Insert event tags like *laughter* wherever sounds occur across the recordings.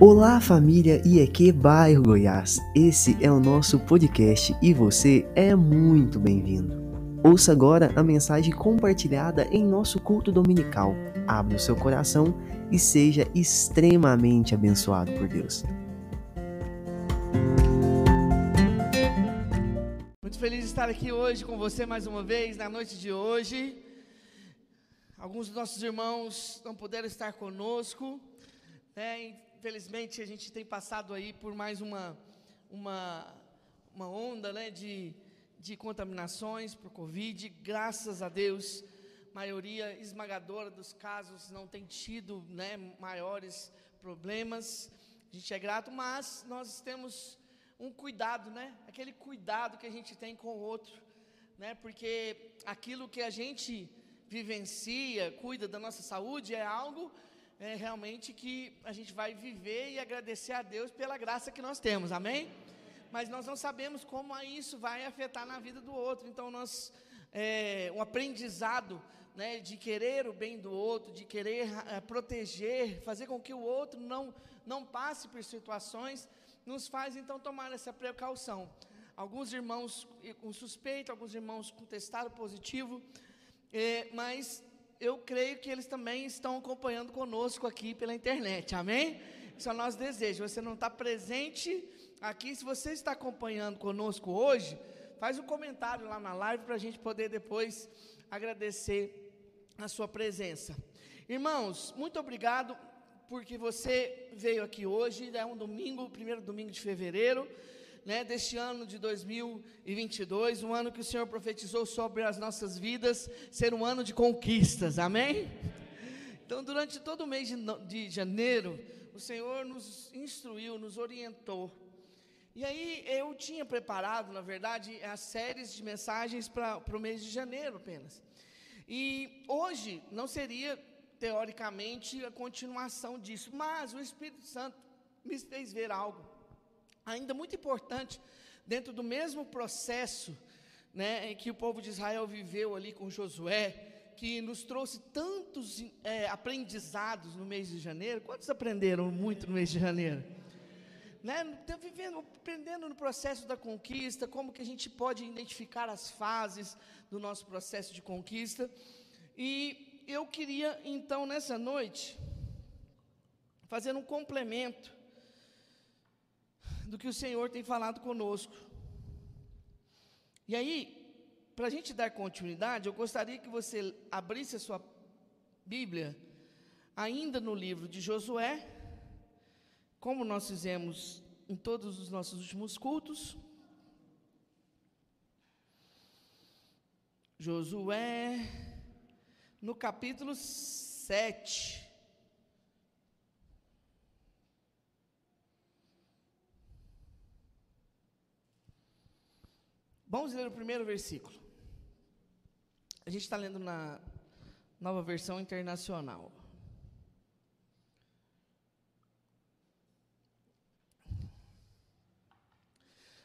Olá família IEQ Bairro Goiás, esse é o nosso podcast e você é muito bem-vindo. Ouça agora a mensagem compartilhada em nosso culto dominical. Abra o seu coração e seja extremamente abençoado por Deus. Muito feliz de estar aqui hoje com você mais uma vez, na noite de hoje. Alguns dos nossos irmãos não puderam estar conosco, né? Infelizmente a gente tem passado aí por mais uma, uma, uma onda né, de, de contaminações por Covid. Graças a Deus, maioria esmagadora dos casos não tem tido né, maiores problemas. A gente é grato, mas nós temos um cuidado, né? Aquele cuidado que a gente tem com o outro, né? Porque aquilo que a gente vivencia, cuida da nossa saúde é algo é, realmente que a gente vai viver e agradecer a Deus pela graça que nós temos, amém? Mas nós não sabemos como isso vai afetar na vida do outro, então nós, é, o aprendizado né, de querer o bem do outro, de querer é, proteger, fazer com que o outro não, não passe por situações, nos faz então tomar essa precaução. Alguns irmãos com suspeita, alguns irmãos com testado positivo, é, mas eu creio que eles também estão acompanhando conosco aqui pela internet, amém? Isso é o nosso desejo. Você não está presente aqui, se você está acompanhando conosco hoje, faz um comentário lá na live para a gente poder depois agradecer a sua presença. Irmãos, muito obrigado porque você veio aqui hoje, é um domingo, primeiro domingo de fevereiro né, deste ano de 2022, um ano que o Senhor profetizou sobre as nossas vidas, ser um ano de conquistas, amém? Então, durante todo o mês de, de janeiro, o Senhor nos instruiu, nos orientou. E aí, eu tinha preparado, na verdade, as séries de mensagens para o mês de janeiro apenas. E hoje não seria, teoricamente, a continuação disso, mas o Espírito Santo me fez ver algo ainda muito importante, dentro do mesmo processo né, que o povo de Israel viveu ali com Josué, que nos trouxe tantos é, aprendizados no mês de janeiro. Quantos aprenderam muito no mês de janeiro? Né, tá vivendo, aprendendo no processo da conquista, como que a gente pode identificar as fases do nosso processo de conquista. E eu queria, então, nessa noite, fazer um complemento do que o Senhor tem falado conosco. E aí, para a gente dar continuidade, eu gostaria que você abrisse a sua Bíblia, ainda no livro de Josué, como nós fizemos em todos os nossos últimos cultos. Josué, no capítulo 7. Vamos ler o primeiro versículo. A gente está lendo na nova versão internacional.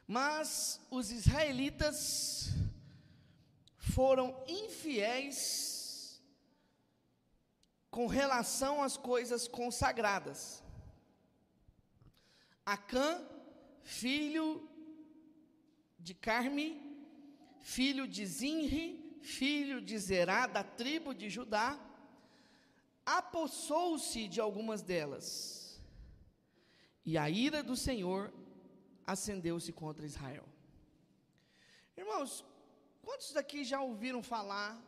Mas os israelitas foram infiéis com relação às coisas consagradas. Acã, filho de Carme, filho de Zinri, filho de Zerá, da tribo de Judá, apossou-se de algumas delas, e a ira do Senhor acendeu-se contra Israel. Irmãos, quantos daqui já ouviram falar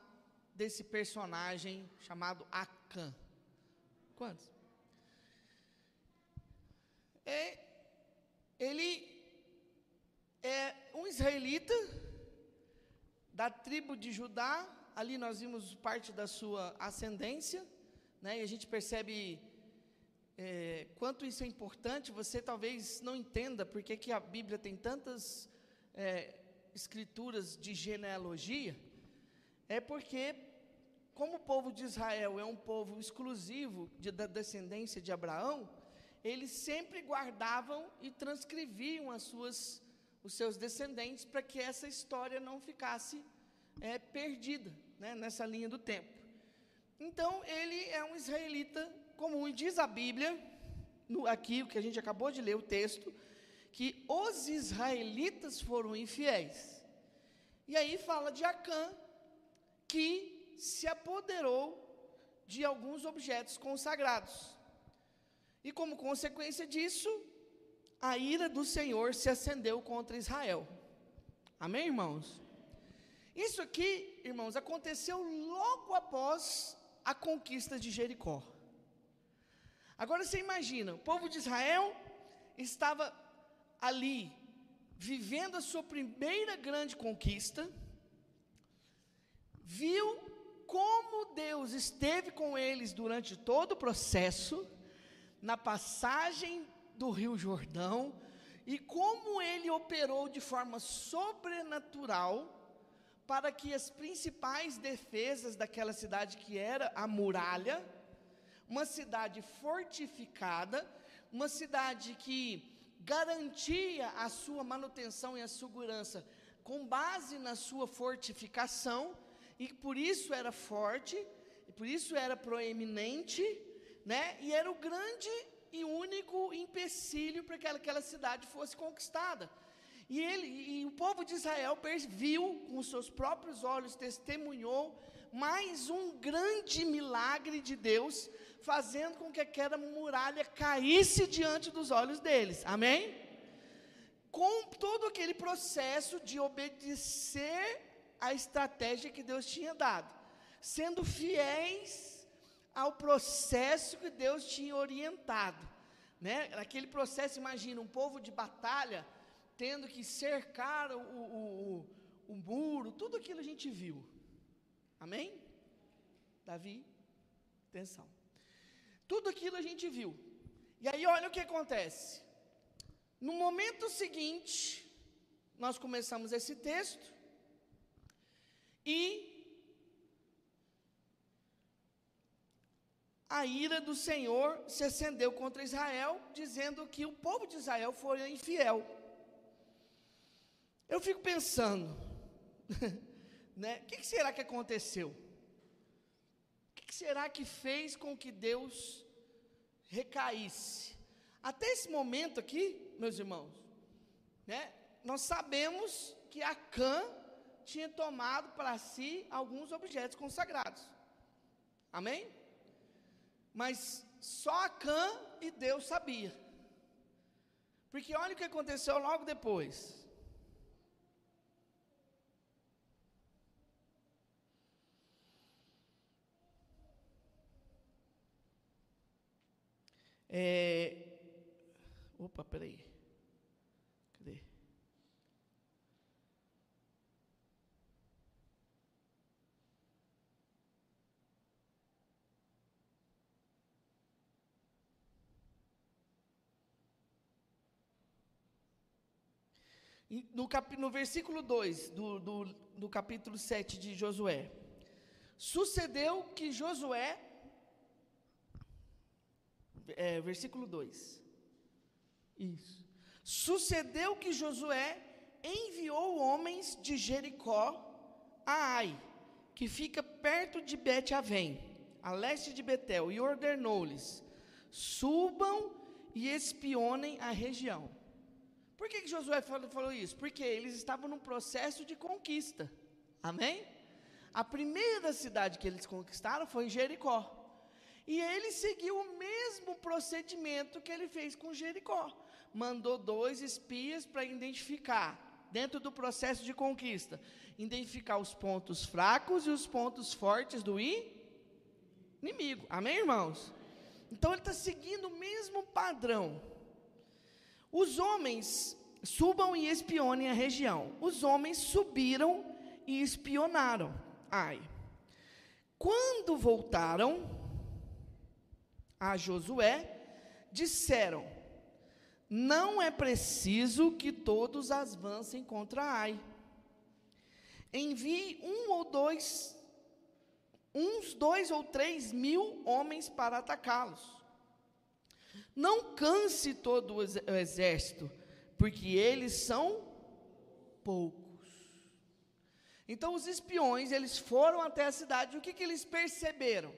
desse personagem chamado Acã? Quantos? É, ele é um israelita da tribo de Judá, ali nós vimos parte da sua ascendência, né, e a gente percebe é, quanto isso é importante. Você talvez não entenda porque que a Bíblia tem tantas é, escrituras de genealogia, é porque, como o povo de Israel é um povo exclusivo de, da descendência de Abraão, eles sempre guardavam e transcreviam as suas os seus descendentes para que essa história não ficasse é, perdida né, nessa linha do tempo. Então, ele é um israelita comum, e diz a Bíblia, no, aqui, o que a gente acabou de ler o texto, que os israelitas foram infiéis. E aí fala de Acã, que se apoderou de alguns objetos consagrados. E como consequência disso, a ira do Senhor se acendeu contra Israel. Amém, irmãos? Isso aqui, irmãos, aconteceu logo após a conquista de Jericó. Agora você imagina, o povo de Israel estava ali, vivendo a sua primeira grande conquista, viu como Deus esteve com eles durante todo o processo, na passagem do Rio Jordão, e como ele operou de forma sobrenatural para que as principais defesas daquela cidade, que era a muralha, uma cidade fortificada, uma cidade que garantia a sua manutenção e a segurança com base na sua fortificação, e por isso era forte, e por isso era proeminente, né? E era o grande e único empecilho para que aquela cidade fosse conquistada. E, ele, e o povo de Israel viu com seus próprios olhos, testemunhou mais um grande milagre de Deus, fazendo com que aquela muralha caísse diante dos olhos deles. Amém? Com todo aquele processo de obedecer a estratégia que Deus tinha dado, sendo fiéis ao processo que Deus tinha orientado, né? Aquele processo, imagina, um povo de batalha, tendo que cercar o, o, o, o muro, tudo aquilo a gente viu. Amém? Davi, atenção. Tudo aquilo a gente viu. E aí, olha o que acontece. No momento seguinte, nós começamos esse texto, e a ira do Senhor se acendeu contra Israel, dizendo que o povo de Israel foi infiel. Eu fico pensando, *laughs* né? O que, que, será que aconteceu? O que, que será que fez com que Deus recaísse? Até esse momento aqui, meus irmãos, né? Nós sabemos que Acã tinha tomado para si alguns objetos consagrados. Amém? Mas só Acã e Deus sabia. Porque olha o que aconteceu logo depois. É... Opa, peraí. No, cap, no versículo 2 do, do, do capítulo 7 de Josué. Sucedeu que Josué é, versículo 2. Isso. Sucedeu que Josué enviou homens de Jericó a Ai, que fica perto de Bet-Avém, a leste de Betel, e ordenou-lhes: subam e espionem a região. Por que, que Josué falou, falou isso? Porque eles estavam num processo de conquista. Amém? A primeira cidade que eles conquistaram foi Jericó. E ele seguiu o mesmo procedimento que ele fez com Jericó. Mandou dois espias para identificar, dentro do processo de conquista, identificar os pontos fracos e os pontos fortes do inimigo. Amém, irmãos? Então ele está seguindo o mesmo padrão. Os homens subam e espionem a região. Os homens subiram e espionaram. Ai. Quando voltaram, a Josué, disseram: Não é preciso que todos avancem contra Ai. Envie um ou dois, uns dois ou três mil homens para atacá-los. Não canse todo o exército, porque eles são poucos. Então os espiões, eles foram até a cidade, o que, que eles perceberam?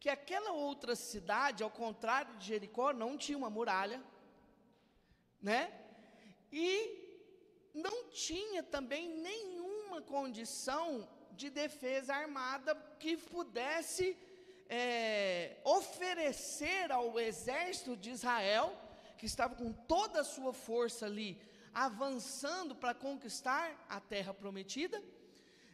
que aquela outra cidade, ao contrário de Jericó, não tinha uma muralha, né? E não tinha também nenhuma condição de defesa armada que pudesse é, oferecer ao exército de Israel, que estava com toda a sua força ali, avançando para conquistar a terra prometida,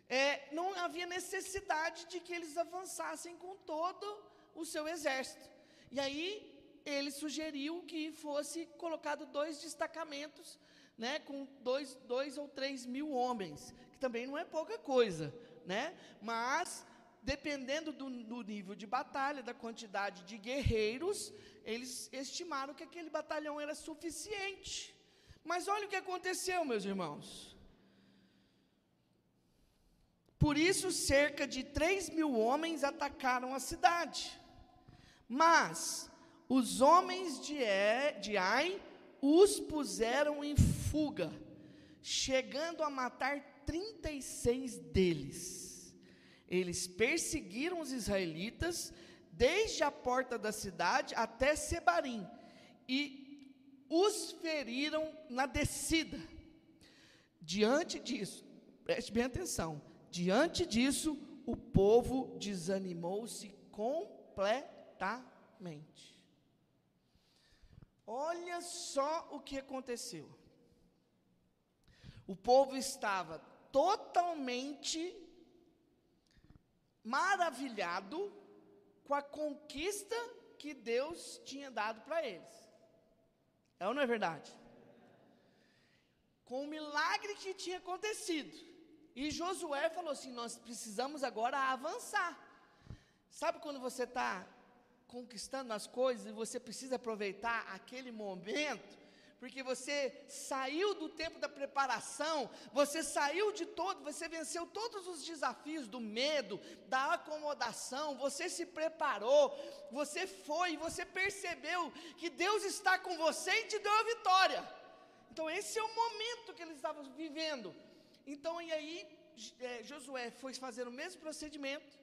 é, não havia necessidade de que eles avançassem com todo o seu exército. E aí ele sugeriu que fosse colocado dois destacamentos, né, com dois, dois ou três mil homens, que também não é pouca coisa, né? Mas dependendo do, do nível de batalha, da quantidade de guerreiros, eles estimaram que aquele batalhão era suficiente. Mas olha o que aconteceu, meus irmãos. Por isso, cerca de 3 mil homens atacaram a cidade. Mas os homens de, e, de Ai os puseram em fuga, chegando a matar 36 deles. Eles perseguiram os israelitas desde a porta da cidade até Sebarim e os feriram na descida. Diante disso, preste bem atenção, diante disso, o povo desanimou-se completamente. Olha só o que aconteceu. O povo estava totalmente maravilhado com a conquista que Deus tinha dado para eles. É ou não é verdade? Com o milagre que tinha acontecido. E Josué falou assim: Nós precisamos agora avançar. Sabe quando você está conquistando as coisas e você precisa aproveitar aquele momento, porque você saiu do tempo da preparação, você saiu de todo, você venceu todos os desafios do medo, da acomodação, você se preparou, você foi, você percebeu que Deus está com você e te deu a vitória. Então esse é o momento que eles estavam vivendo. Então e aí é, Josué foi fazer o mesmo procedimento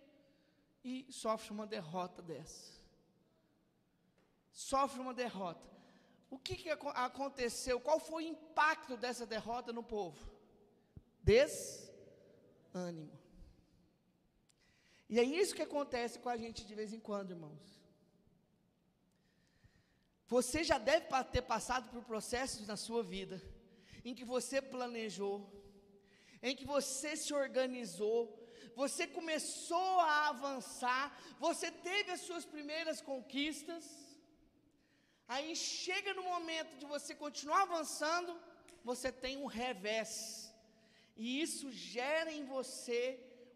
e sofre uma derrota dessa sofre uma derrota. O que, que aconteceu? Qual foi o impacto dessa derrota no povo? Desânimo. E é isso que acontece com a gente de vez em quando, irmãos. Você já deve ter passado por processos na sua vida em que você planejou, em que você se organizou, você começou a avançar, você teve as suas primeiras conquistas, Aí chega no momento de você continuar avançando, você tem um revés. E isso gera em você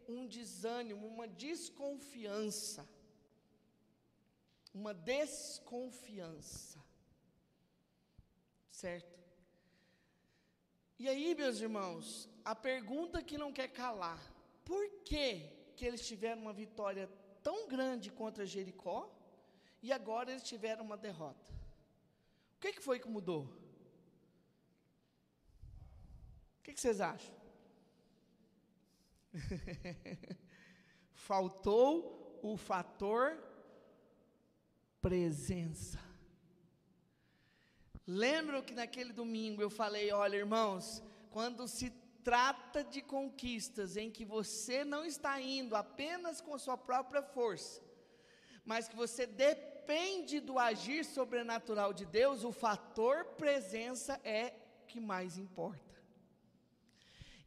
um desânimo, uma desconfiança. Uma desconfiança. Certo? E aí, meus irmãos, a pergunta que não quer calar: por que, que eles tiveram uma vitória tão grande contra Jericó e agora eles tiveram uma derrota? O que, que foi que mudou? O que, que vocês acham? *laughs* Faltou o fator presença. Lembram que naquele domingo eu falei: olha, irmãos, quando se trata de conquistas em que você não está indo apenas com sua própria força, mas que você depende depende do agir sobrenatural de Deus, o fator presença é que mais importa.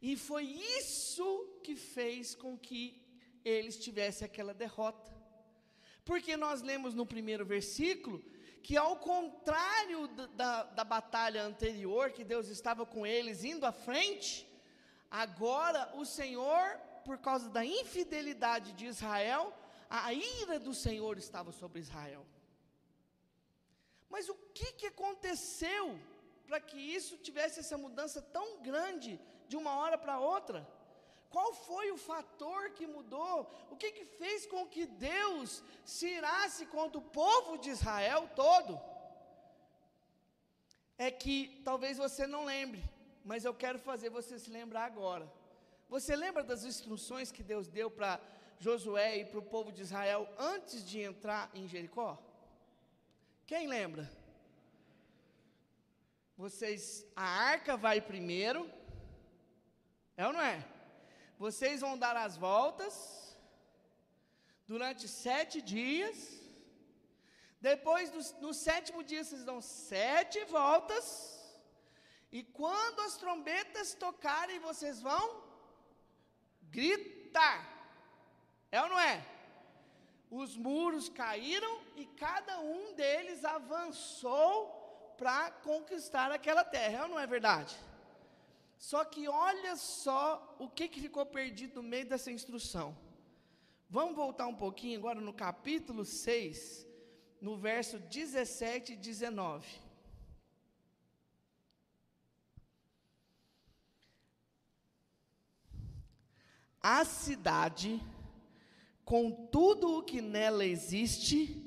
E foi isso que fez com que eles tivessem aquela derrota. Porque nós lemos no primeiro versículo que, ao contrário da, da, batalha anterior, que Deus estava com eles indo à frente, agora o Senhor, por causa da infidelidade de Israel, a ira do Senhor estava sobre Israel. Mas o que, que aconteceu para que isso tivesse essa mudança tão grande de uma hora para outra? Qual foi o fator que mudou? O que, que fez com que Deus se irasse contra o povo de Israel todo? É que talvez você não lembre, mas eu quero fazer você se lembrar agora. Você lembra das instruções que Deus deu para Josué e para o povo de Israel antes de entrar em Jericó? Quem lembra? Vocês, a arca vai primeiro, é ou não é? Vocês vão dar as voltas durante sete dias. Depois, do, no sétimo dia, vocês dão sete voltas. E quando as trombetas tocarem, vocês vão gritar. É ou não é? Os muros caíram e cada um deles avançou para conquistar aquela terra. É ou não é verdade? Só que olha só o que, que ficou perdido no meio dessa instrução. Vamos voltar um pouquinho agora no capítulo 6, no verso 17 e 19. A cidade, com tudo o que nela existe,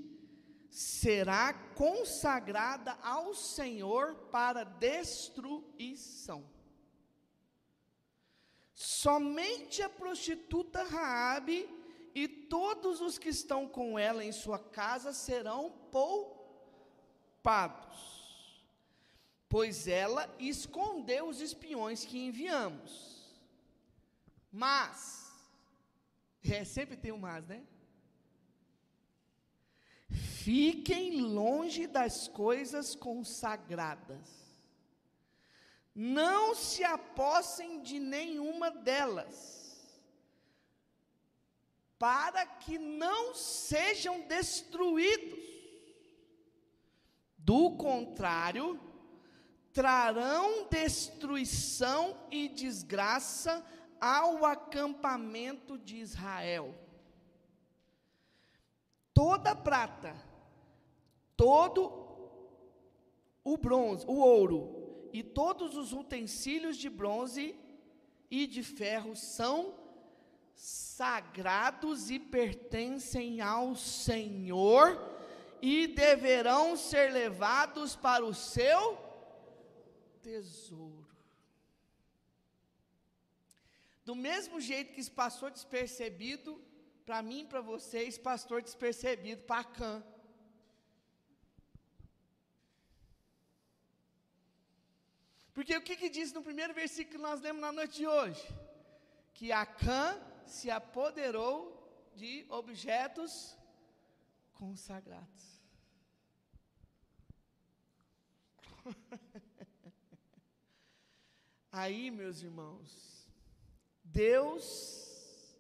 será consagrada ao Senhor para destruição. Somente a prostituta Raabe e todos os que estão com ela em sua casa serão poupados, pois ela escondeu os espiões que enviamos. Mas, é, sempre tem um mas, né? Fiquem longe das coisas consagradas. Não se apossem de nenhuma delas, para que não sejam destruídos. Do contrário, trarão destruição e desgraça ao acampamento de Israel. Toda prata, todo o bronze, o ouro e todos os utensílios de bronze e de ferro são sagrados e pertencem ao Senhor e deverão ser levados para o seu tesouro. Do mesmo jeito que isso passou despercebido, para mim e para vocês, pastor despercebido para Acã. Porque o que, que diz no primeiro versículo que nós lemos na noite de hoje? Que Acã se apoderou de objetos consagrados. *laughs* Aí, meus irmãos, Deus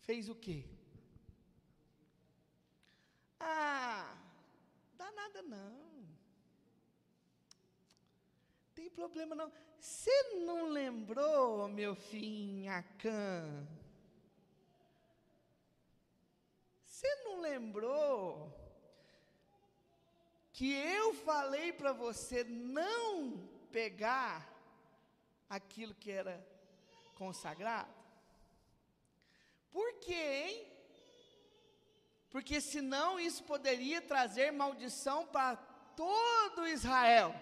fez o quê? Ah, dá nada não. Tem problema não. Você não lembrou, meu filho Acã? Você não lembrou que eu falei para você não pegar aquilo que era consagrado? Por quê, hein? Porque senão isso poderia trazer maldição para todo Israel.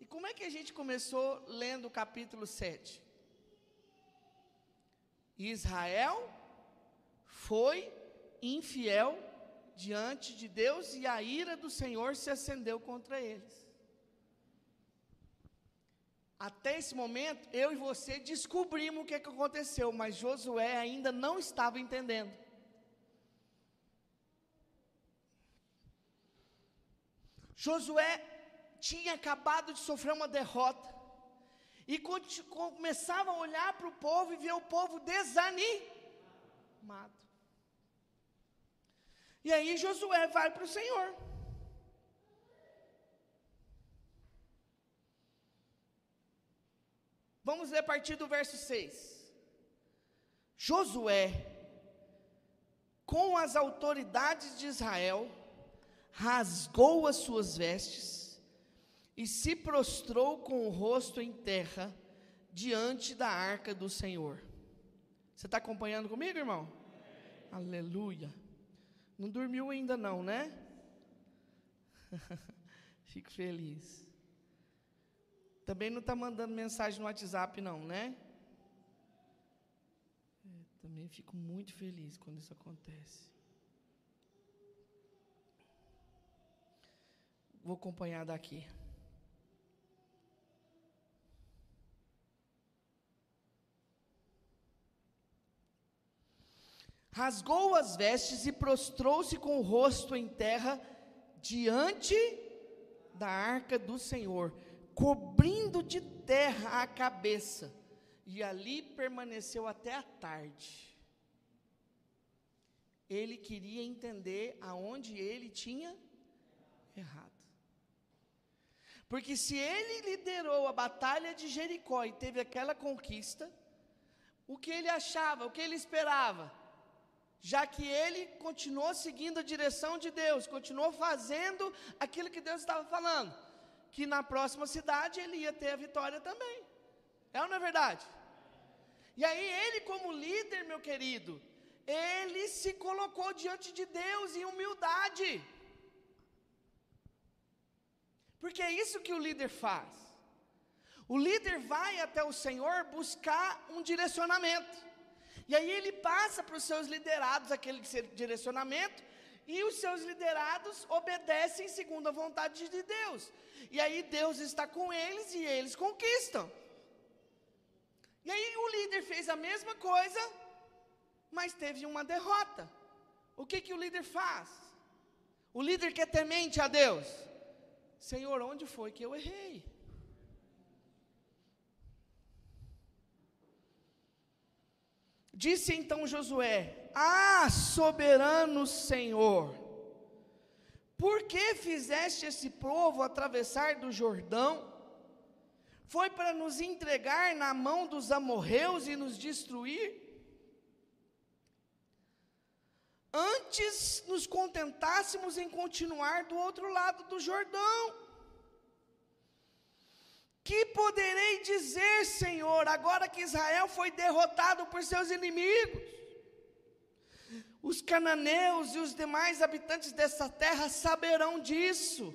E como é que a gente começou lendo o capítulo 7? Israel foi infiel diante de Deus e a ira do Senhor se acendeu contra eles. Até esse momento, eu e você descobrimos o que, é que aconteceu, mas Josué ainda não estava entendendo. Josué tinha acabado de sofrer uma derrota, e começava a olhar para o povo e ver o povo desanimado. E aí Josué vai para o Senhor. Vamos ler a partir do verso 6. Josué, com as autoridades de Israel, rasgou as suas vestes e se prostrou com o rosto em terra diante da arca do Senhor. Você está acompanhando comigo, irmão? Aleluia. Não dormiu ainda não, né? *laughs* Fico feliz. Também não está mandando mensagem no WhatsApp, não, né? Também fico muito feliz quando isso acontece. Vou acompanhar daqui. rasgou as vestes e prostrou-se com o rosto em terra diante da arca do Senhor, cobrindo de terra a cabeça, e ali permaneceu até a tarde. Ele queria entender aonde ele tinha errado. Porque se ele liderou a batalha de Jericó e teve aquela conquista, o que ele achava, o que ele esperava? já que ele continuou seguindo a direção de Deus, continuou fazendo aquilo que Deus estava falando, que na próxima cidade ele ia ter a vitória também. É ou não é verdade? E aí ele, como líder, meu querido, ele se colocou diante de Deus em humildade. Porque é isso que o líder faz. O líder vai até o Senhor buscar um direcionamento. E aí ele passa para os seus liderados aquele direcionamento, e os seus liderados obedecem segundo a vontade de Deus. E aí Deus está com eles e eles conquistam. E aí o líder fez a mesma coisa, mas teve uma derrota. O que, que o líder faz? O líder que é temente a Deus. Senhor, onde foi que eu errei? Disse então Josué: Ah, soberano Senhor, por que fizeste esse povo atravessar do Jordão? Foi para nos entregar na mão dos amorreus e nos destruir? Antes nos contentássemos em continuar do outro lado do Jordão. Que poderei dizer, Senhor, agora que Israel foi derrotado por seus inimigos? Os cananeus e os demais habitantes dessa terra saberão disso,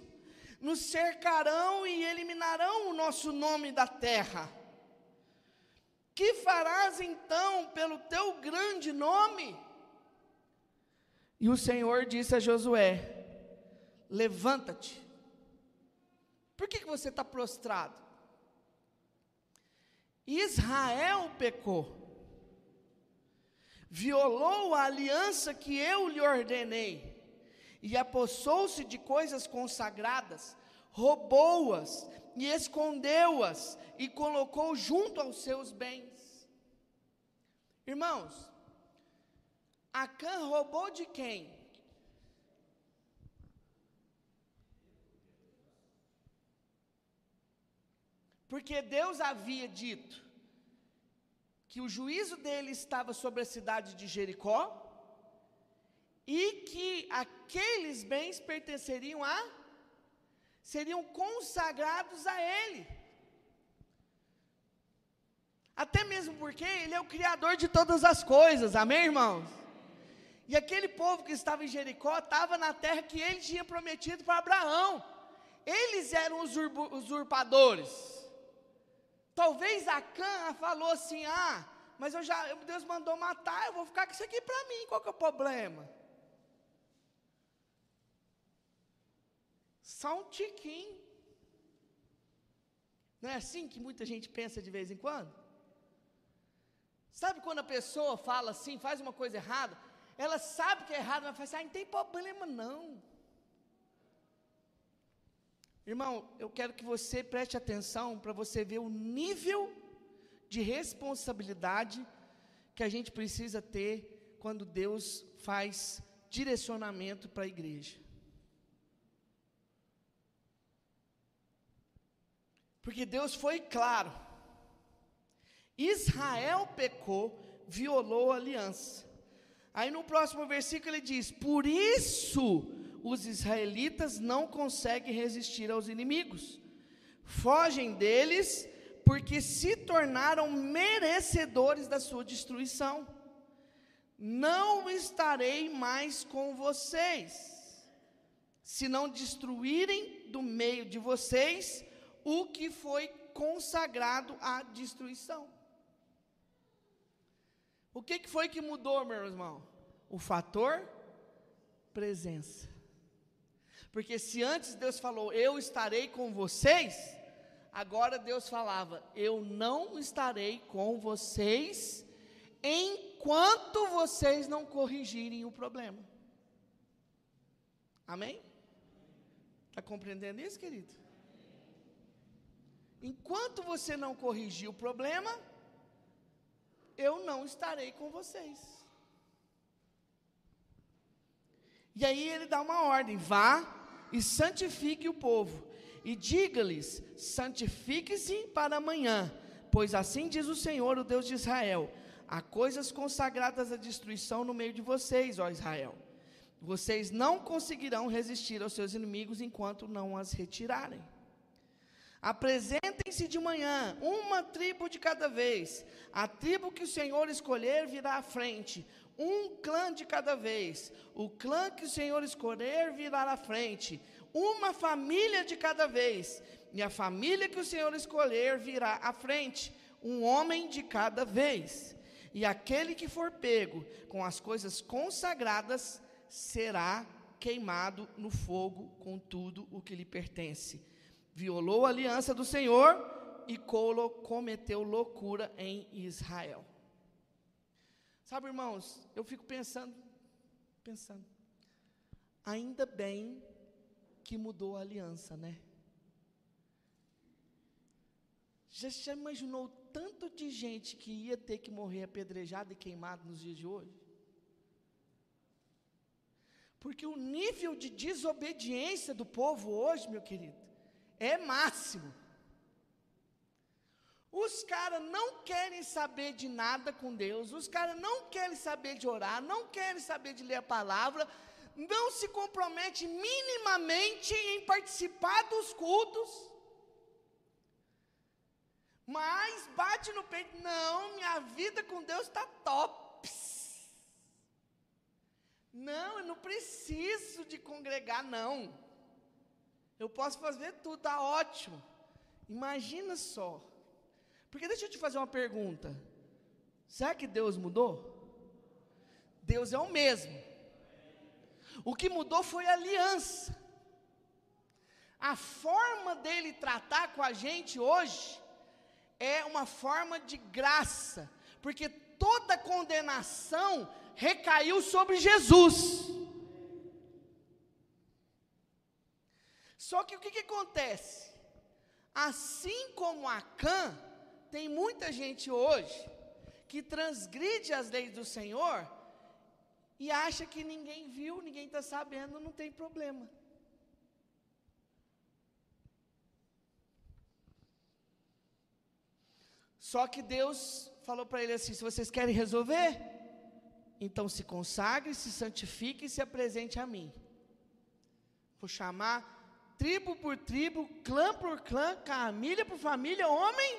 nos cercarão e eliminarão o nosso nome da terra. Que farás então pelo teu grande nome? E o Senhor disse a Josué: Levanta-te. Por que, que você está prostrado? Israel pecou, violou a aliança que eu lhe ordenei, e apossou-se de coisas consagradas, roubou-as e escondeu-as, e colocou junto aos seus bens. Irmãos, Acã roubou de quem? Porque Deus havia dito que o juízo dele estava sobre a cidade de Jericó e que aqueles bens pertenceriam a seriam consagrados a ele. Até mesmo porque ele é o criador de todas as coisas. Amém, irmãos? E aquele povo que estava em Jericó estava na terra que ele tinha prometido para Abraão. Eles eram os usurpadores. Talvez a Acã falou assim: ah, mas eu já, Deus mandou matar, eu vou ficar com isso aqui para mim, qual que é o problema? Só um tiquinho. Não é assim que muita gente pensa de vez em quando? Sabe quando a pessoa fala assim, faz uma coisa errada, ela sabe que é errado, mas fala assim, ah, não tem problema não. Irmão, eu quero que você preste atenção para você ver o nível de responsabilidade que a gente precisa ter quando Deus faz direcionamento para a igreja. Porque Deus foi claro. Israel pecou, violou a aliança. Aí no próximo versículo ele diz: Por isso os israelitas não conseguem resistir aos inimigos. Fogem deles porque se tornaram merecedores da sua destruição. Não estarei mais com vocês, se não destruírem do meio de vocês o que foi consagrado à destruição. O que, que foi que mudou, meu irmão? O fator presença. Porque se antes Deus falou, eu estarei com vocês, agora Deus falava, eu não estarei com vocês enquanto vocês não corrigirem o problema. Amém? Está compreendendo isso, querido? Enquanto você não corrigir o problema, eu não estarei com vocês. E aí ele dá uma ordem: vá e santifique o povo, e diga-lhes: santifique-se para amanhã, pois assim diz o Senhor, o Deus de Israel: há coisas consagradas à destruição no meio de vocês, ó Israel. Vocês não conseguirão resistir aos seus inimigos enquanto não as retirarem. Apresentem-se de manhã, uma tribo de cada vez. A tribo que o Senhor escolher virá à frente, um clã de cada vez. O clã que o Senhor escolher virá à frente, uma família de cada vez. E a família que o Senhor escolher virá à frente, um homem de cada vez. E aquele que for pego com as coisas consagradas será queimado no fogo com tudo o que lhe pertence violou a aliança do Senhor e cometeu loucura em Israel. Sabe, irmãos, eu fico pensando, pensando, ainda bem que mudou a aliança, né? Já, já imaginou tanto de gente que ia ter que morrer apedrejado e queimado nos dias de hoje? Porque o nível de desobediência do povo hoje, meu querido, é máximo. Os caras não querem saber de nada com Deus, os caras não querem saber de orar, não querem saber de ler a palavra, não se compromete minimamente em participar dos cultos, mas bate no peito, não, minha vida com Deus está top. Não, eu não preciso de congregar, não. Eu posso fazer tudo, está ótimo. Imagina só. Porque deixa eu te fazer uma pergunta. Será que Deus mudou? Deus é o mesmo. O que mudou foi a aliança. A forma dele tratar com a gente hoje é uma forma de graça, porque toda condenação recaiu sobre Jesus. Só que o que, que acontece? Assim como a Cã, tem muita gente hoje que transgride as leis do Senhor e acha que ninguém viu, ninguém está sabendo, não tem problema. Só que Deus falou para ele assim: se vocês querem resolver, então se consagre, se santifique e se apresente a mim. Vou chamar tribo por tribo, clã por clã, família por família, homem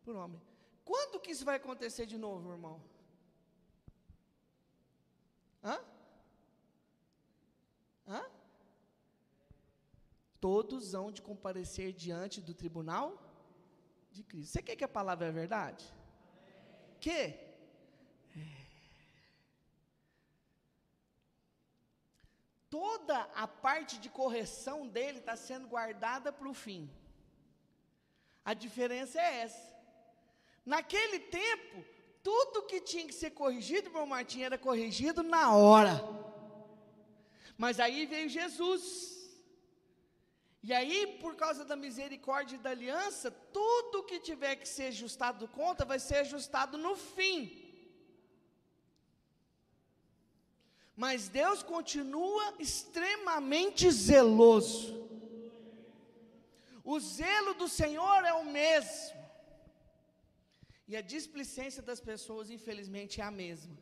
por homem. Quando que isso vai acontecer de novo, irmão? Hã? Hã? Todos hão de comparecer diante do tribunal de Cristo. Você quer que a palavra é verdade? Que? toda a parte de correção dele está sendo guardada para o fim. A diferença é essa. Naquele tempo, tudo que tinha que ser corrigido, irmão Martim, era corrigido na hora. Mas aí veio Jesus. E aí, por causa da misericórdia e da aliança, tudo que tiver que ser ajustado conta vai ser ajustado no fim. Mas Deus continua extremamente zeloso. O zelo do Senhor é o mesmo. E a displicência das pessoas, infelizmente, é a mesma.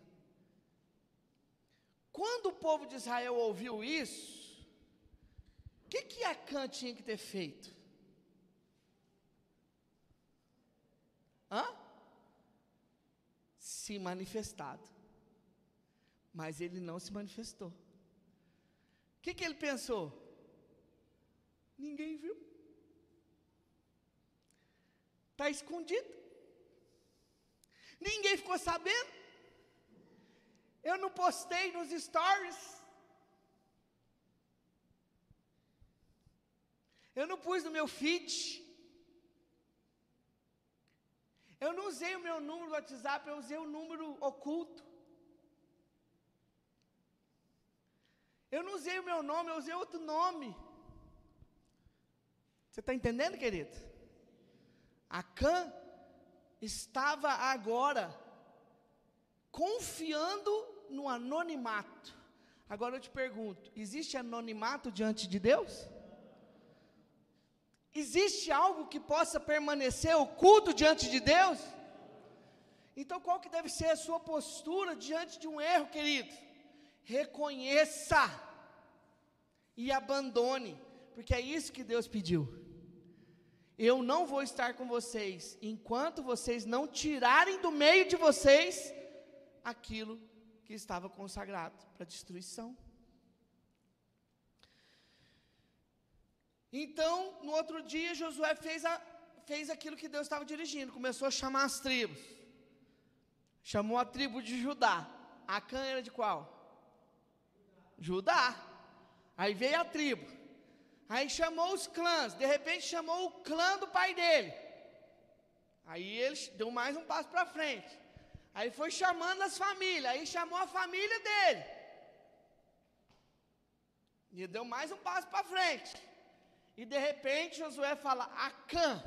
Quando o povo de Israel ouviu isso, o que, que Acã tinha que ter feito? Hã? Se manifestado mas ele não se manifestou. O que, que ele pensou? Ninguém viu. Está escondido. Ninguém ficou sabendo. Eu não postei nos stories. Eu não pus no meu feed. Eu não usei o meu número do WhatsApp, eu usei o número oculto. Eu não usei o meu nome, eu usei outro nome. Você está entendendo, querido? Acã estava agora confiando no anonimato. Agora eu te pergunto: existe anonimato diante de Deus? Existe algo que possa permanecer oculto diante de Deus? Então qual que deve ser a sua postura diante de um erro, querido? Reconheça e abandone, porque é isso que Deus pediu. Eu não vou estar com vocês enquanto vocês não tirarem do meio de vocês aquilo que estava consagrado para destruição. Então, no outro dia, Josué fez, a, fez aquilo que Deus estava dirigindo, começou a chamar as tribos. Chamou a tribo de Judá. Acã era de qual? Judá. Aí veio a tribo. Aí chamou os clãs, de repente chamou o clã do pai dele. Aí ele deu mais um passo para frente. Aí foi chamando as famílias, aí chamou a família dele. E deu mais um passo para frente. E de repente Josué fala: Acã,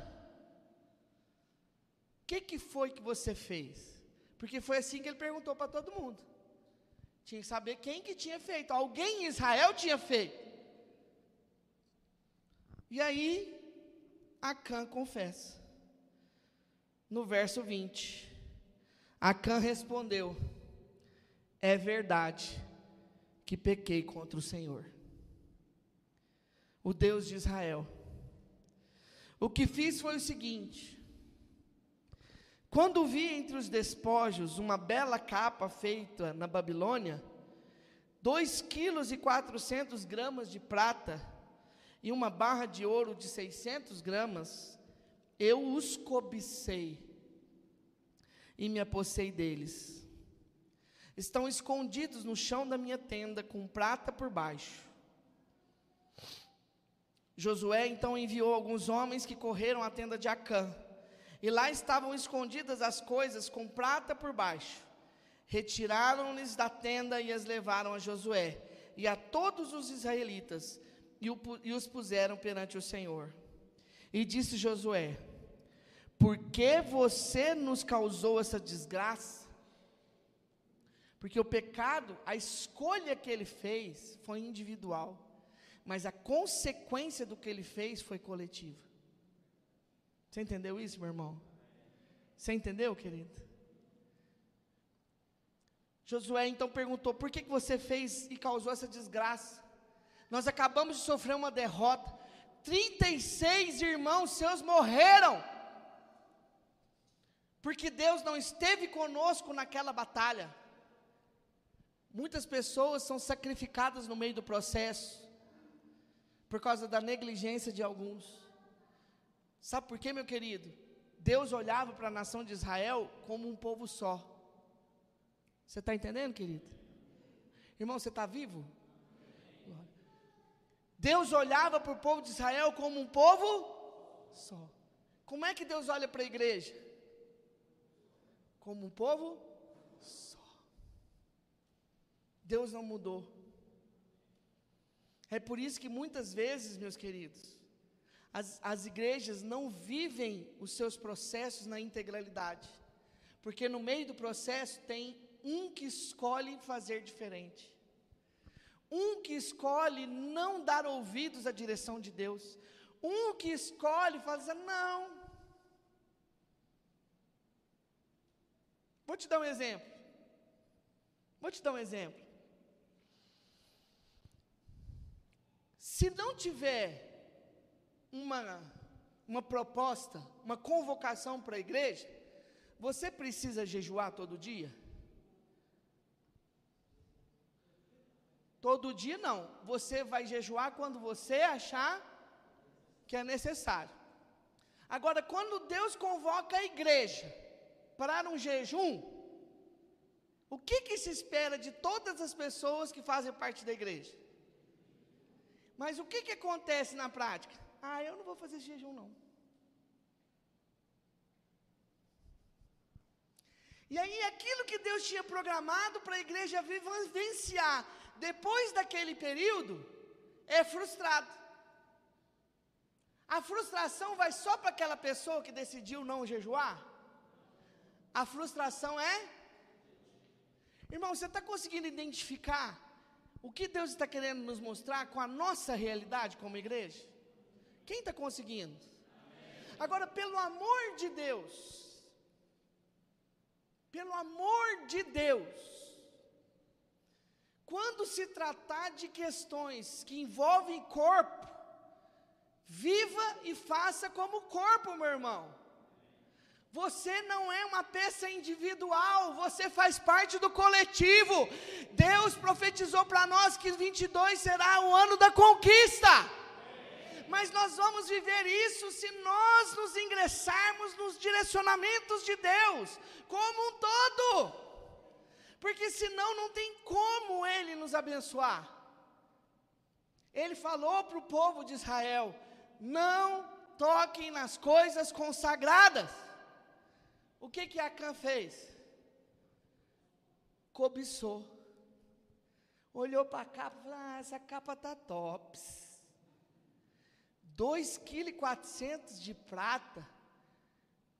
o que, que foi que você fez? Porque foi assim que ele perguntou para todo mundo. Tinha que saber quem que tinha feito. Alguém em Israel tinha feito. E aí, Acã confessa. No verso 20. Acã respondeu: É verdade que pequei contra o Senhor, o Deus de Israel. O que fiz foi o seguinte: quando vi entre os despojos uma bela capa feita na Babilônia, dois quilos e quatrocentos gramas de prata e uma barra de ouro de 600 gramas, eu os cobicei e me apossei deles. Estão escondidos no chão da minha tenda, com prata por baixo. Josué então enviou alguns homens que correram à tenda de Acã, e lá estavam escondidas as coisas com prata por baixo. Retiraram-lhes da tenda e as levaram a Josué e a todos os israelitas, e, o, e os puseram perante o Senhor. E disse Josué: por que você nos causou essa desgraça? Porque o pecado, a escolha que ele fez foi individual, mas a consequência do que ele fez foi coletiva. Você entendeu isso, meu irmão? Você entendeu, querido? Josué então perguntou: por que, que você fez e causou essa desgraça? Nós acabamos de sofrer uma derrota. 36 irmãos seus morreram porque Deus não esteve conosco naquela batalha. Muitas pessoas são sacrificadas no meio do processo, por causa da negligência de alguns. Sabe por quê, meu querido? Deus olhava para a nação de Israel como um povo só. Você está entendendo, querido? Irmão, você está vivo? Deus olhava para o povo de Israel como um povo só. Como é que Deus olha para a igreja? como um povo só. Deus não mudou. É por isso que muitas vezes, meus queridos, as, as igrejas não vivem os seus processos na integralidade, porque no meio do processo tem um que escolhe fazer diferente, um que escolhe não dar ouvidos à direção de Deus, um que escolhe fazer, não, Vou te dar um exemplo. Vou te dar um exemplo. Se não tiver uma, uma proposta, uma convocação para a igreja, você precisa jejuar todo dia? Todo dia não. Você vai jejuar quando você achar que é necessário. Agora, quando Deus convoca a igreja para um jejum, o que, que se espera de todas as pessoas que fazem parte da igreja? Mas o que, que acontece na prática? Ah, eu não vou fazer jejum, não. E aí, aquilo que Deus tinha programado para a igreja vivenciar depois daquele período, é frustrado. A frustração vai só para aquela pessoa que decidiu não jejuar? A frustração é? Irmão, você está conseguindo identificar o que Deus está querendo nos mostrar com a nossa realidade como igreja? Quem está conseguindo? Agora, pelo amor de Deus, pelo amor de Deus, quando se tratar de questões que envolvem corpo, viva e faça como corpo, meu irmão. Você não é uma peça individual, você faz parte do coletivo. Deus profetizou para nós que 22 será o ano da conquista. Mas nós vamos viver isso se nós nos ingressarmos nos direcionamentos de Deus, como um todo. Porque senão não tem como Ele nos abençoar. Ele falou para o povo de Israel: não toquem nas coisas consagradas. O que que Acã fez? Cobiçou. Olhou para a capa e falou: ah, essa capa tá tops. 2,4 kg de prata,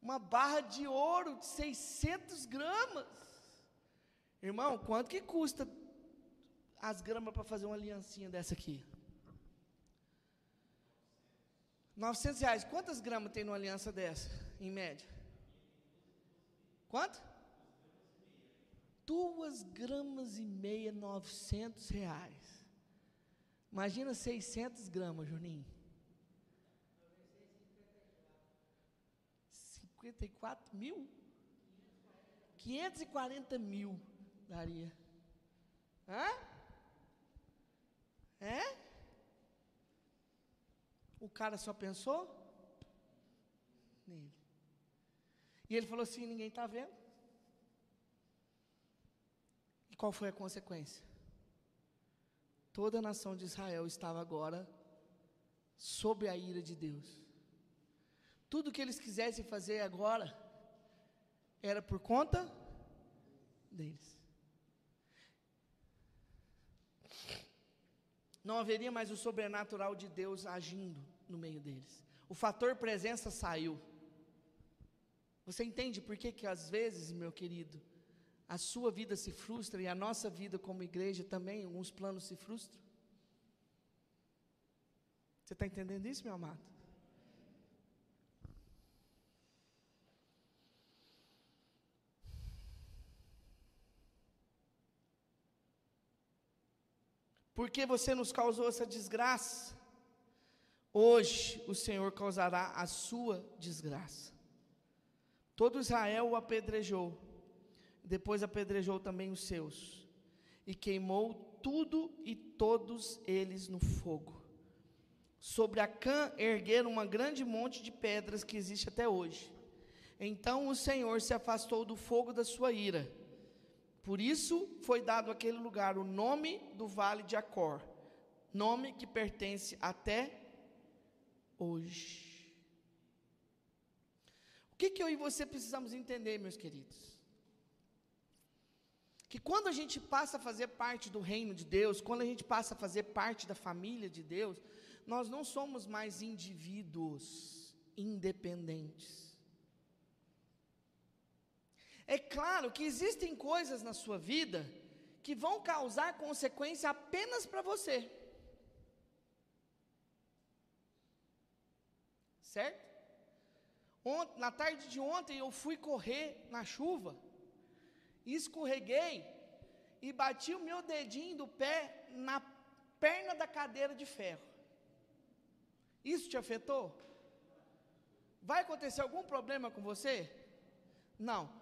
uma barra de ouro de 600 gramas. Irmão, quanto que custa as gramas para fazer uma aliancinha dessa aqui? 900 reais. Quantas gramas tem numa aliança dessa, em média? Quanto? Duas gramas e meia, 900 reais. Imagina 600 gramas, Juninho. 54 mil? 540 mil daria. Hã? É? O cara só pensou nele. E ele falou assim: ninguém está vendo. E qual foi a consequência? Toda a nação de Israel estava agora sob a ira de Deus. Tudo que eles quisessem fazer agora era por conta deles. Não haveria mais o sobrenatural de Deus agindo no meio deles. O fator presença saiu. Você entende por que, que às vezes, meu querido, a sua vida se frustra e a nossa vida como igreja também, alguns planos se frustram? Você está entendendo isso, meu amado? Porque você nos causou essa desgraça, hoje o Senhor causará a sua desgraça. Todo Israel o apedrejou, depois apedrejou também os seus, e queimou tudo e todos eles no fogo. Sobre Acã ergueram uma grande monte de pedras que existe até hoje. Então o Senhor se afastou do fogo da sua ira por isso foi dado àquele lugar o nome do vale de Acor, nome que pertence até hoje. O que, que eu e você precisamos entender, meus queridos? Que quando a gente passa a fazer parte do reino de Deus, quando a gente passa a fazer parte da família de Deus, nós não somos mais indivíduos independentes. É claro que existem coisas na sua vida que vão causar consequência apenas para você. Certo? Na tarde de ontem eu fui correr na chuva, escorreguei e bati o meu dedinho do pé na perna da cadeira de ferro. Isso te afetou? Vai acontecer algum problema com você? Não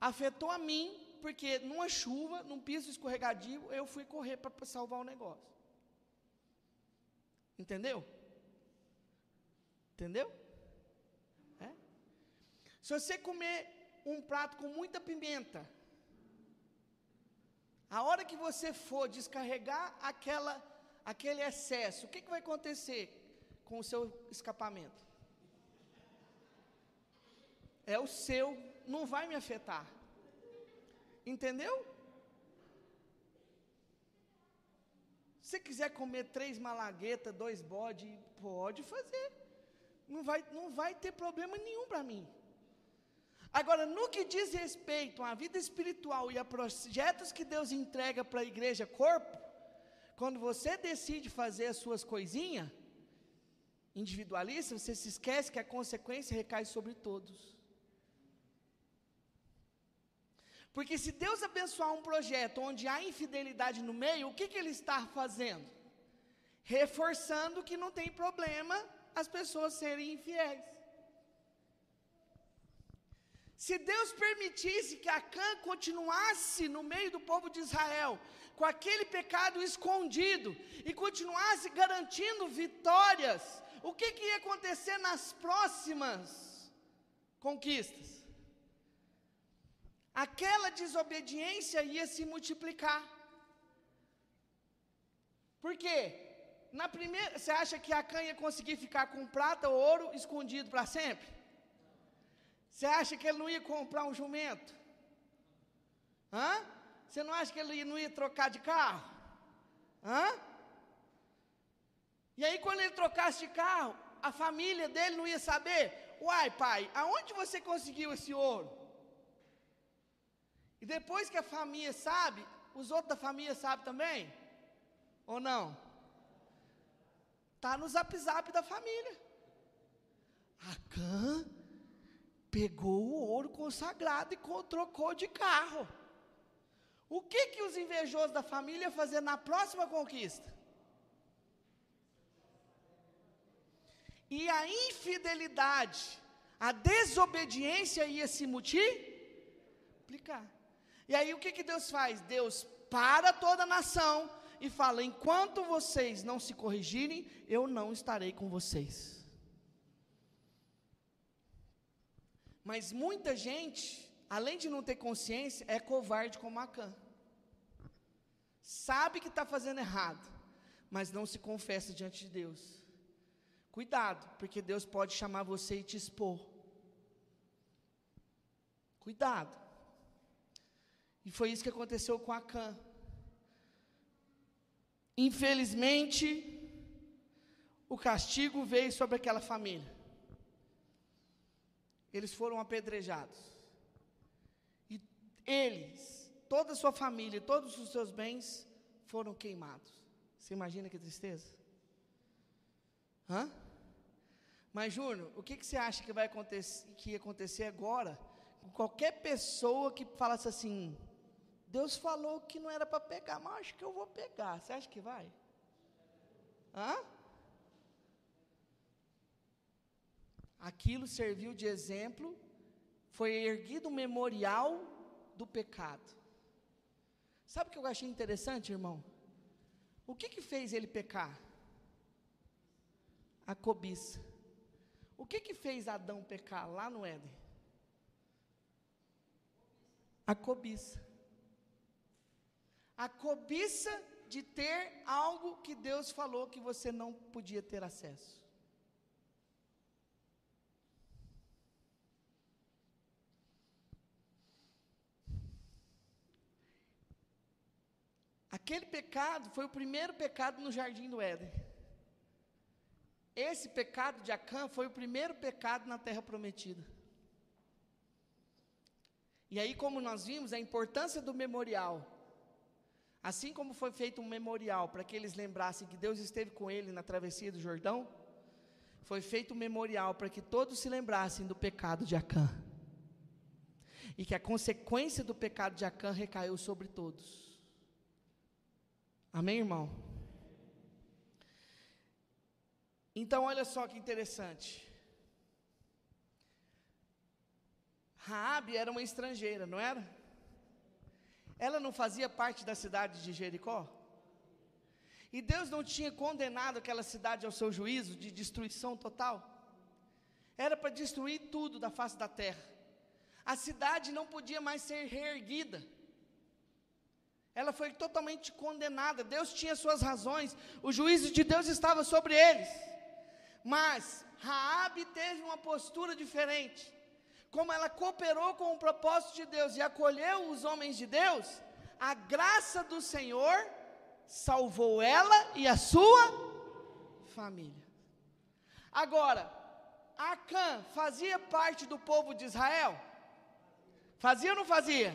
afetou a mim, porque numa chuva, num piso escorregadio, eu fui correr para salvar o negócio. Entendeu? Entendeu? É? Se você comer um prato com muita pimenta. A hora que você for descarregar aquela, aquele excesso, o que, que vai acontecer com o seu escapamento? É o seu, não vai me afetar. Entendeu? Se quiser comer três malaguetas, dois bodes, pode fazer. Não vai, não vai ter problema nenhum para mim. Agora, no que diz respeito à vida espiritual e a projetos que Deus entrega para a igreja corpo, quando você decide fazer as suas coisinhas, individualista, você se esquece que a consequência recai sobre todos. Porque se Deus abençoar um projeto onde há infidelidade no meio, o que, que Ele está fazendo? Reforçando que não tem problema as pessoas serem infiéis. Se Deus permitisse que Acã continuasse no meio do povo de Israel, com aquele pecado escondido, e continuasse garantindo vitórias, o que, que ia acontecer nas próximas conquistas? Aquela desobediência ia se multiplicar. Por quê? Na primeira, você acha que Acã ia conseguir ficar com prata ou ouro escondido para sempre? Você acha que ele não ia comprar um jumento? Hã? Você não acha que ele não ia trocar de carro? Hã? E aí, quando ele trocasse de carro, a família dele não ia saber? Uai, pai, aonde você conseguiu esse ouro? E depois que a família sabe, os outros da família sabem também? Ou não? Está no zap zap da família. Acã pegou o ouro consagrado e trocou de carro. O que que os invejosos da família fazer na próxima conquista? E a infidelidade, a desobediência ia se multiplicar. E aí o que que Deus faz? Deus para toda a nação e fala: enquanto vocês não se corrigirem, eu não estarei com vocês. Mas muita gente, além de não ter consciência, é covarde como Acã. Sabe que está fazendo errado, mas não se confessa diante de Deus. Cuidado, porque Deus pode chamar você e te expor. Cuidado. E foi isso que aconteceu com Acã. Infelizmente, o castigo veio sobre aquela família eles foram apedrejados. E eles, toda a sua família, todos os seus bens foram queimados. Você imagina que tristeza? Hã? Mas, Júnior, o que, que você acha que vai acontecer, que acontecer agora com qualquer pessoa que falasse assim: Deus falou que não era para pegar, mas acho que eu vou pegar. Você acha que vai? Hã? Aquilo serviu de exemplo, foi erguido um memorial do pecado. Sabe o que eu achei interessante, irmão? O que que fez ele pecar? A cobiça. O que que fez Adão pecar lá no Éden? A cobiça. A cobiça de ter algo que Deus falou que você não podia ter acesso. Aquele pecado foi o primeiro pecado no jardim do Éden. Esse pecado de Acã foi o primeiro pecado na terra prometida. E aí, como nós vimos, a importância do memorial. Assim como foi feito um memorial para que eles lembrassem que Deus esteve com ele na travessia do Jordão, foi feito um memorial para que todos se lembrassem do pecado de Acã. E que a consequência do pecado de Acã recaiu sobre todos. Amém, irmão? Então, olha só que interessante. Raabe era uma estrangeira, não era? Ela não fazia parte da cidade de Jericó? E Deus não tinha condenado aquela cidade ao seu juízo de destruição total? Era para destruir tudo da face da terra. A cidade não podia mais ser reerguida. Ela foi totalmente condenada. Deus tinha suas razões. O juízo de Deus estava sobre eles. Mas Raabe teve uma postura diferente. Como ela cooperou com o propósito de Deus e acolheu os homens de Deus, a graça do Senhor salvou ela e a sua família. Agora, Acã fazia parte do povo de Israel? Fazia ou não fazia?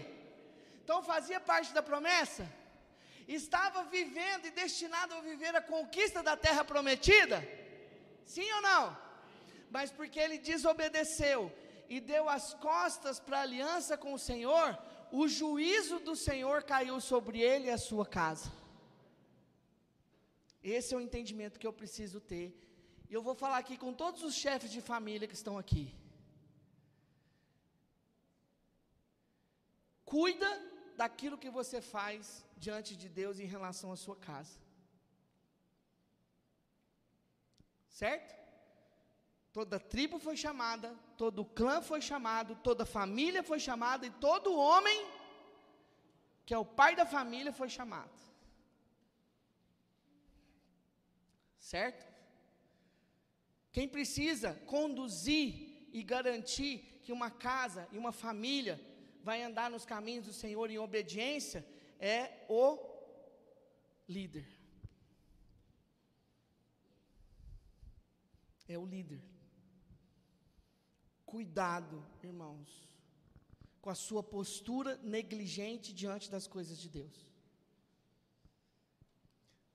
Então fazia parte da promessa? Estava vivendo e destinado a viver a conquista da terra prometida? Sim ou não? Mas porque ele desobedeceu e deu as costas para a aliança com o Senhor, o juízo do Senhor caiu sobre ele e a sua casa. Esse é o entendimento que eu preciso ter. E eu vou falar aqui com todos os chefes de família que estão aqui. Cuida daquilo que você faz diante de Deus em relação à sua casa. Certo? Toda tribo foi chamada, todo clã foi chamado, toda família foi chamada e todo homem que é o pai da família foi chamado. Certo? Quem precisa conduzir e garantir que uma casa e uma família vai andar nos caminhos do Senhor em obediência é o líder. É o líder. Cuidado, irmãos, com a sua postura negligente diante das coisas de Deus.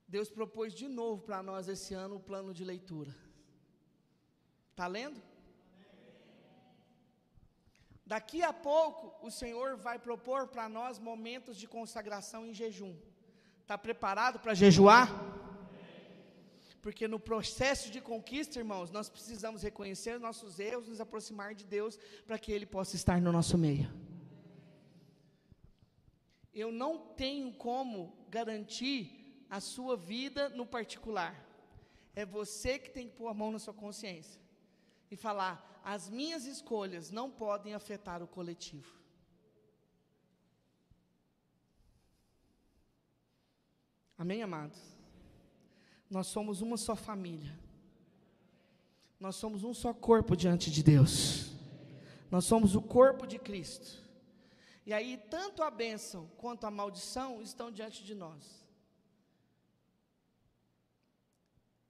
Deus propôs de novo para nós esse ano o plano de leitura. Está lendo? Daqui a pouco, o Senhor vai propor para nós momentos de consagração em jejum. Está preparado para jejuar? Porque no processo de conquista, irmãos, nós precisamos reconhecer nossos erros, nos aproximar de Deus, para que Ele possa estar no nosso meio. Eu não tenho como garantir a sua vida no particular. É você que tem que pôr a mão na sua consciência e falar: as minhas escolhas não podem afetar o coletivo. Amém, amados? Nós somos uma só família. Nós somos um só corpo diante de Deus. Nós somos o corpo de Cristo. E aí, tanto a bênção quanto a maldição estão diante de nós.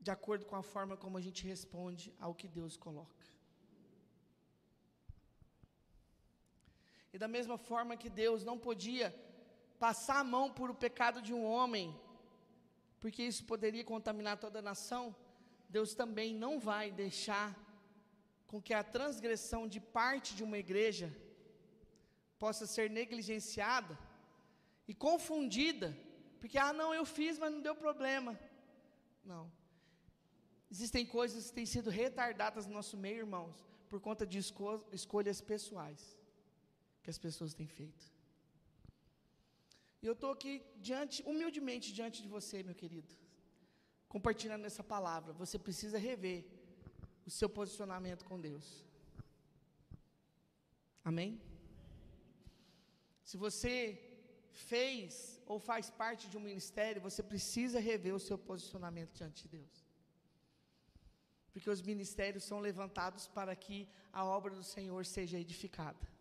De acordo com a forma como a gente responde ao que Deus coloca. E da mesma forma que Deus não podia passar a mão por o pecado de um homem, porque isso poderia contaminar toda a nação, Deus também não vai deixar com que a transgressão de parte de uma igreja possa ser negligenciada e confundida, porque ah, não, eu fiz, mas não deu problema. Não. Existem coisas que têm sido retardadas no nosso meio, irmãos, por conta de esco escolhas pessoais que as pessoas têm feito. E eu estou aqui diante, humildemente diante de você, meu querido, compartilhando essa palavra. Você precisa rever o seu posicionamento com Deus. Amém? Se você fez ou faz parte de um ministério, você precisa rever o seu posicionamento diante de Deus. Porque os ministérios são levantados para que a obra do Senhor seja edificada.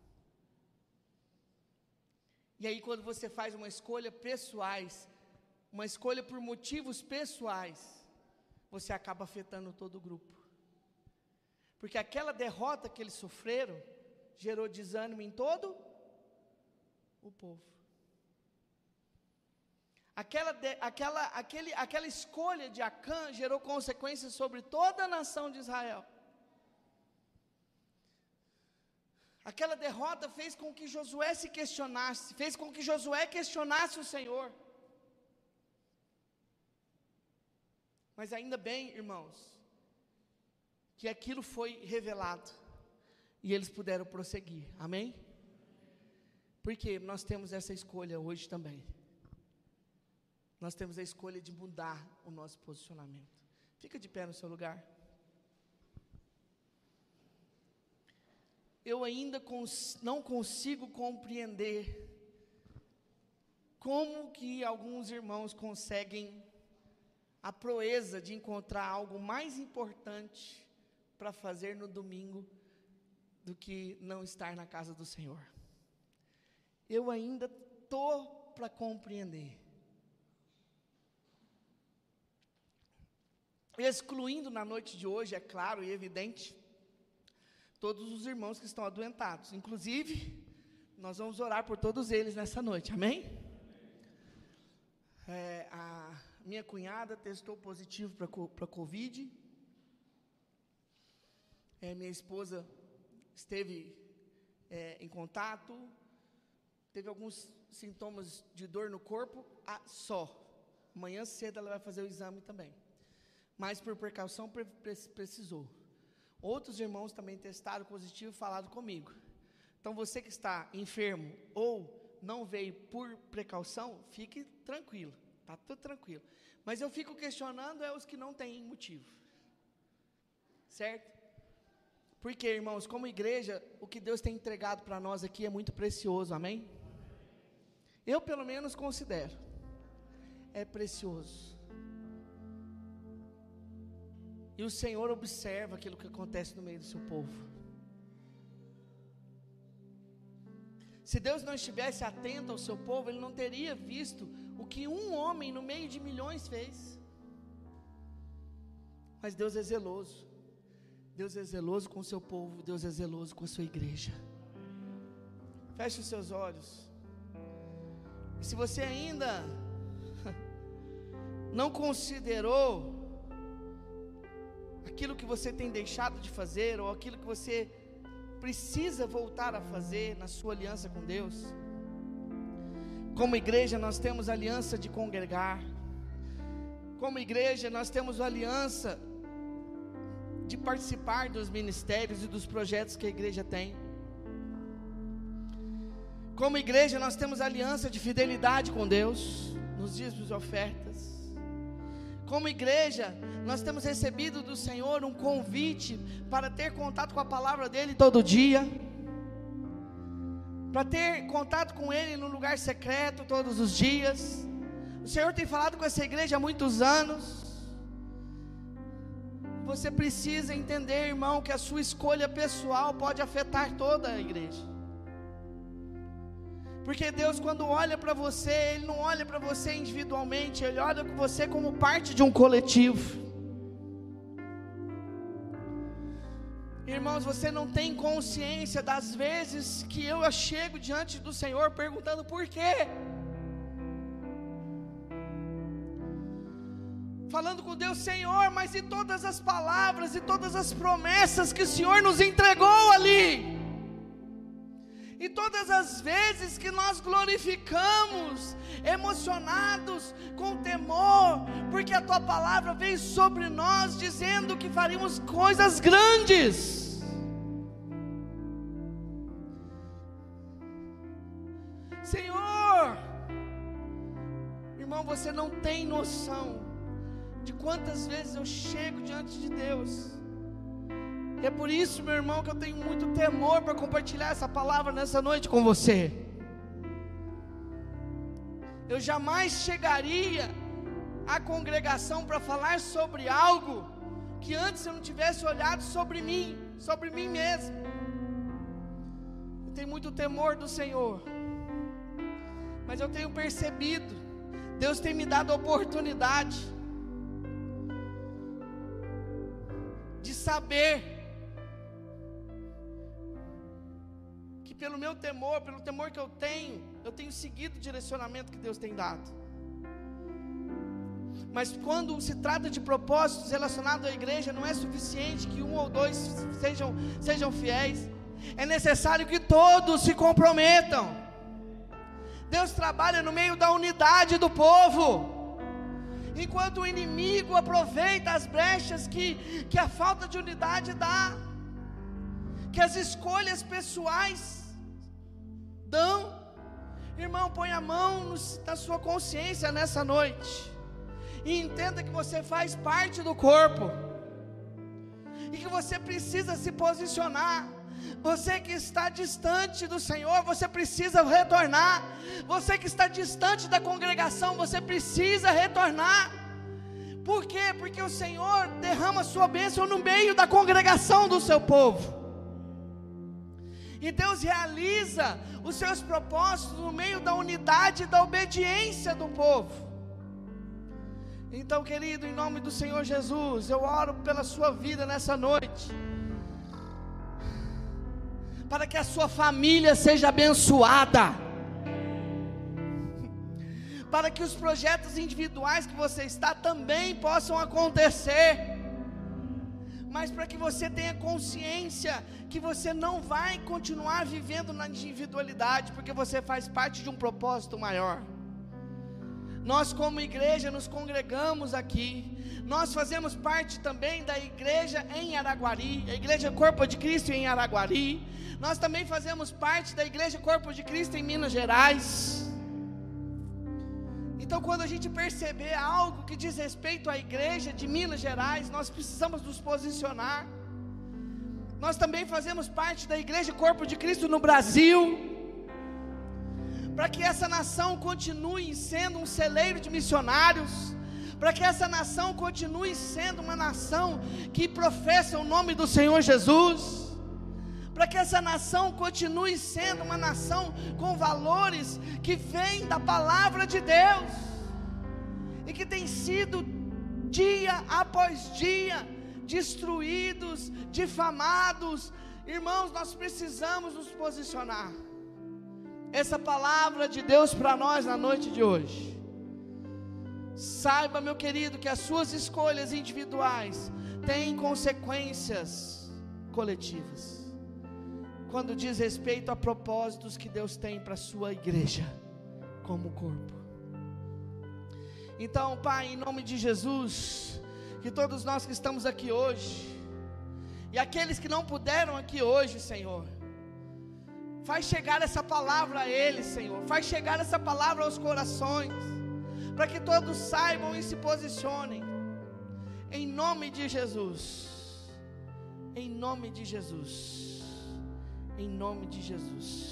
E aí, quando você faz uma escolha pessoais, uma escolha por motivos pessoais, você acaba afetando todo o grupo. Porque aquela derrota que eles sofreram gerou desânimo em todo o povo. Aquela, de, aquela, aquele, aquela escolha de Acã gerou consequências sobre toda a nação de Israel. Aquela derrota fez com que Josué se questionasse, fez com que Josué questionasse o Senhor. Mas ainda bem, irmãos, que aquilo foi revelado e eles puderam prosseguir. Amém? Porque nós temos essa escolha hoje também. Nós temos a escolha de mudar o nosso posicionamento. Fica de pé no seu lugar. Eu ainda cons não consigo compreender como que alguns irmãos conseguem a proeza de encontrar algo mais importante para fazer no domingo do que não estar na casa do Senhor. Eu ainda tô para compreender. Excluindo na noite de hoje, é claro e evidente, todos os irmãos que estão adoentados. Inclusive, nós vamos orar por todos eles nessa noite, amém? É, a minha cunhada testou positivo para Covid. É, minha esposa esteve é, em contato, teve alguns sintomas de dor no corpo, ah, só. Amanhã cedo ela vai fazer o exame também. Mas por precaução pre precisou. Outros irmãos também testaram positivo e falaram comigo. Então você que está enfermo ou não veio por precaução, fique tranquilo, tá tudo tranquilo. Mas eu fico questionando é os que não têm motivo. Certo? Porque, irmãos, como igreja, o que Deus tem entregado para nós aqui é muito precioso, amém? Eu, pelo menos, considero. É precioso. E o Senhor observa aquilo que acontece no meio do seu povo. Se Deus não estivesse atento ao seu povo, Ele não teria visto o que um homem no meio de milhões fez. Mas Deus é zeloso. Deus é zeloso com o seu povo, Deus é zeloso com a sua igreja. Feche os seus olhos. E se você ainda *laughs* não considerou aquilo que você tem deixado de fazer, ou aquilo que você precisa voltar a fazer na sua aliança com Deus. Como igreja, nós temos aliança de congregar. Como igreja, nós temos aliança de participar dos ministérios e dos projetos que a igreja tem. Como igreja, nós temos aliança de fidelidade com Deus, nos dias de ofertas. Como igreja, nós temos recebido do Senhor um convite para ter contato com a palavra dele todo dia, para ter contato com ele no lugar secreto todos os dias. O Senhor tem falado com essa igreja há muitos anos. Você precisa entender, irmão, que a sua escolha pessoal pode afetar toda a igreja. Porque Deus, quando olha para você, Ele não olha para você individualmente, Ele olha para você como parte de um coletivo. Irmãos, você não tem consciência das vezes que eu chego diante do Senhor perguntando por quê. Falando com Deus, Senhor, mas e todas as palavras e todas as promessas que o Senhor nos entregou ali? E todas as vezes que nós glorificamos, emocionados, com temor, porque a tua palavra veio sobre nós dizendo que faríamos coisas grandes. Senhor, irmão, você não tem noção de quantas vezes eu chego diante de Deus é por isso, meu irmão, que eu tenho muito temor para compartilhar essa palavra nessa noite com você. Eu jamais chegaria à congregação para falar sobre algo que antes eu não tivesse olhado sobre mim, sobre mim mesmo. Eu tenho muito temor do Senhor, mas eu tenho percebido, Deus tem me dado a oportunidade de saber pelo meu temor, pelo temor que eu tenho, eu tenho seguido o direcionamento que Deus tem dado. Mas quando se trata de propósitos relacionados à igreja, não é suficiente que um ou dois sejam, sejam fiéis, é necessário que todos se comprometam. Deus trabalha no meio da unidade do povo. Enquanto o inimigo aproveita as brechas que, que a falta de unidade dá, que as escolhas pessoais dão. Irmão, põe a mão no, na sua consciência nessa noite. E entenda que você faz parte do corpo. E que você precisa se posicionar. Você que está distante do Senhor, você precisa retornar. Você que está distante da congregação, você precisa retornar. Por quê? Porque o Senhor derrama sua bênção no meio da congregação do seu povo. E Deus realiza os seus propósitos no meio da unidade e da obediência do povo. Então, querido, em nome do Senhor Jesus, eu oro pela sua vida nessa noite. Para que a sua família seja abençoada. Para que os projetos individuais que você está também possam acontecer mas para que você tenha consciência que você não vai continuar vivendo na individualidade, porque você faz parte de um propósito maior. Nós, como igreja, nos congregamos aqui. Nós fazemos parte também da igreja em Araguari, a igreja Corpo de Cristo em Araguari. Nós também fazemos parte da igreja Corpo de Cristo em Minas Gerais. Então, quando a gente perceber algo que diz respeito à igreja de Minas Gerais, nós precisamos nos posicionar. Nós também fazemos parte da igreja Corpo de Cristo no Brasil, para que essa nação continue sendo um celeiro de missionários, para que essa nação continue sendo uma nação que professa o nome do Senhor Jesus para que essa nação continue sendo uma nação com valores que vêm da palavra de Deus e que tem sido dia após dia destruídos, difamados. Irmãos, nós precisamos nos posicionar. Essa palavra de Deus para nós na noite de hoje. Saiba, meu querido, que as suas escolhas individuais têm consequências coletivas quando diz respeito a propósitos que Deus tem para a sua igreja, como corpo. Então, Pai, em nome de Jesus, que todos nós que estamos aqui hoje, e aqueles que não puderam aqui hoje, Senhor, faz chegar essa palavra a eles, Senhor, faz chegar essa palavra aos corações, para que todos saibam e se posicionem, em nome de Jesus, em nome de Jesus em nome de Jesus.